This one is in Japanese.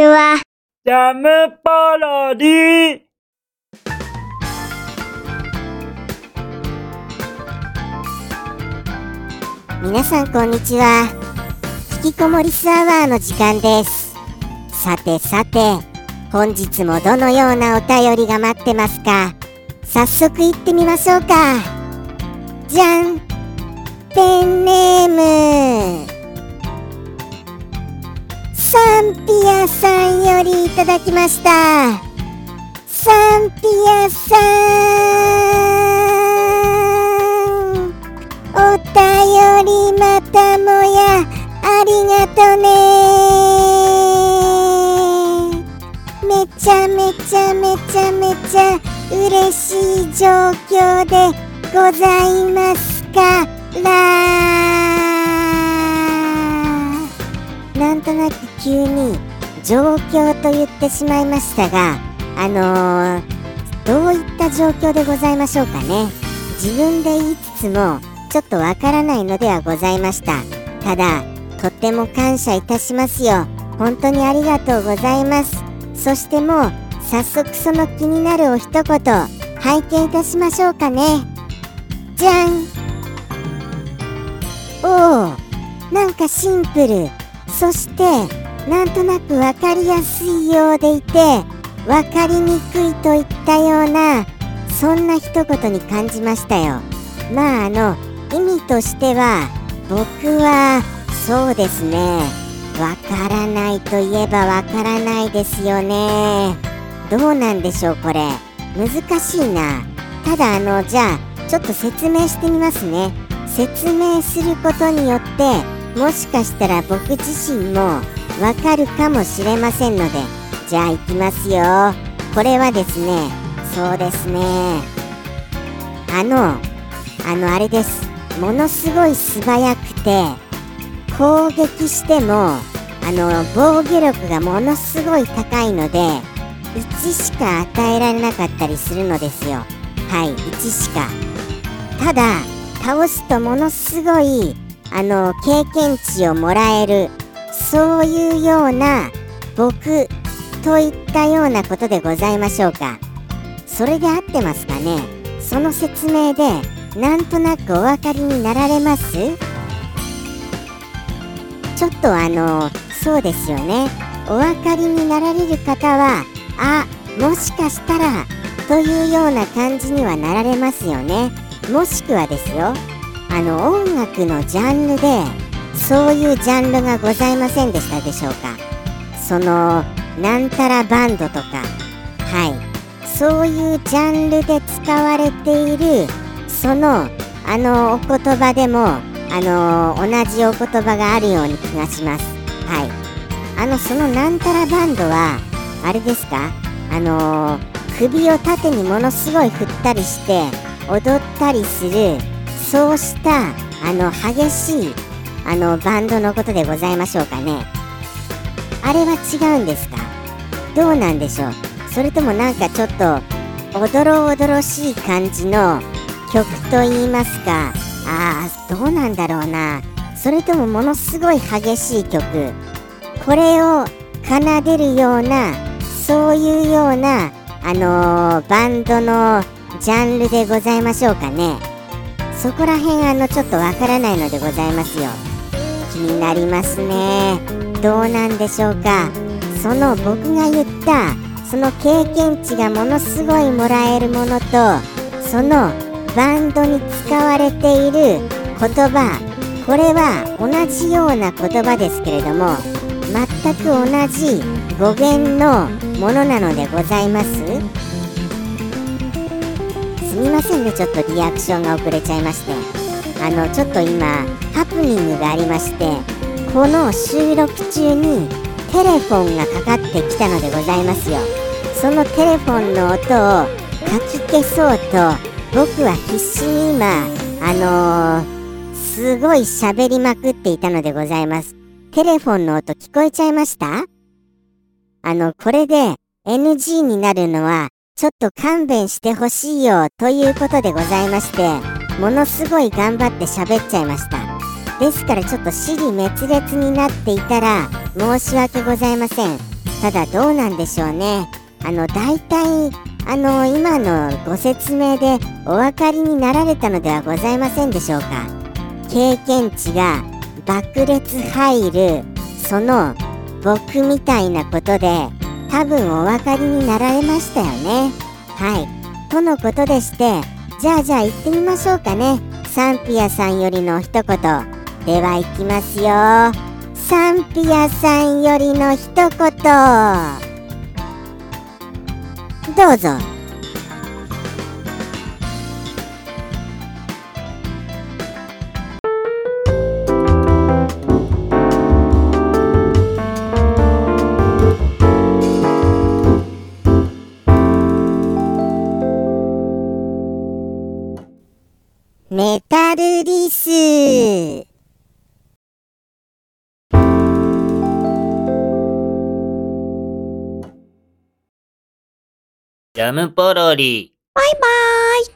ちは。ジャムパロディ皆さんこんにちは。引きこもりスアワーの時間です。さてさて本日もどのようなお便りが待ってますか？早速行ってみましょうか。じゃん。ペンネームサンピアさんよりいただきました。サンピアさん。お便りまたもやありがとね。めちゃめちゃめちゃめちゃ嬉しい状況でございますから。急に状況と言ってしまいましたがあのー、どういった状況でございましょうかね。自分で言いつつもちょっとわからないのではございました。ただとっても感謝いたしますよ。本当にありがとうございます。そしてもう早速その気になるお一言拝見いたしましょうかね。じゃん。おおなんかシンプル。そしてなんとなく分かりやすいようでいて分かりにくいといったようなそんな一言に感じましたよ。まああの意味としては僕はそうですね。わからないといえばわからないですよね。どうなんでしょうこれ。難しいな。ただあのじゃあちょっと説明してみますね。説明することによってもしかしたら僕自身もわかるかもしれませんのでじゃあ行きますよ。これはですねそうですね。あのあのあれです。ものすごい素早くて攻撃してもあの防御力がものすごい高いので1しか与えられなかったりするのですよ。はい1しか。ただ倒すとものすごいあの経験値をもらえるそういうような僕といったようなことでございましょうか。それで合ってますかね？その説明でなんとなくお分かりになられます？ちょっとあのそうですよね。お分かりになられる方はあもしかしたらというような感じにはなられますよね。もしくはですよ。あの音楽のジャンルでそういうジャンルがございませんでしたでしょうか？そのなんたらバンドとか。はい。そういうジャンルで使われているそのあのお言葉でもあの同じお言葉があるように気がします。はい。あのそのなんたらバンドはあれですか？あの首を縦にものすごい振ったりして踊ったりするそうしたあの激しいあのバンドのことでございましょうかね。あれは違うんですか？どうなんでしょう？それともなんかちょっとおどろおどろしい感じの曲と言いますか。ああどうなんだろうな。それともものすごい激しい曲。これを奏でるようなそういうようなあのー、バンドのジャンルでございましょうかね。そこら辺あのちょっとわからないのでございますよ。気になりますね。どうなんでしょうか。その僕が言ったその経験値がものすごいもらえるものとそのバンドに使われている言葉これは同じような言葉ですけれども全く同じ語源のものなのでございます。みませんね。ちょっとリアクションが遅れちゃいまして。あのちょっと今ハプニングがありましてこの収録中にテレフォンがかかってきたのでございますよ。そのテレフォンの音をかき消そうと僕は必死に今あのー、すごい喋りまくっていたのでございます。テレフォンの音聞こえちゃいました？あのこれで NG になるのはちょっと勘弁してほしいよということでございましてものすごい頑張って喋っちゃいました。ですからちょっと死に滅裂になっていたら申し訳ございません。ただどうなんでしょうね。あの大体あの今のご説明でお分かりになられたのではございませんでしょうか。経験値が爆裂入るその僕みたいなことで多分お分かりになられましたよね。はい。とのことでしてじゃあじゃあ行ってみましょうかね。サンピアさんよりの一言。では行きますよ。サンピアさんよりの一言。どうぞ。ジャムポロリ。バイバーイ。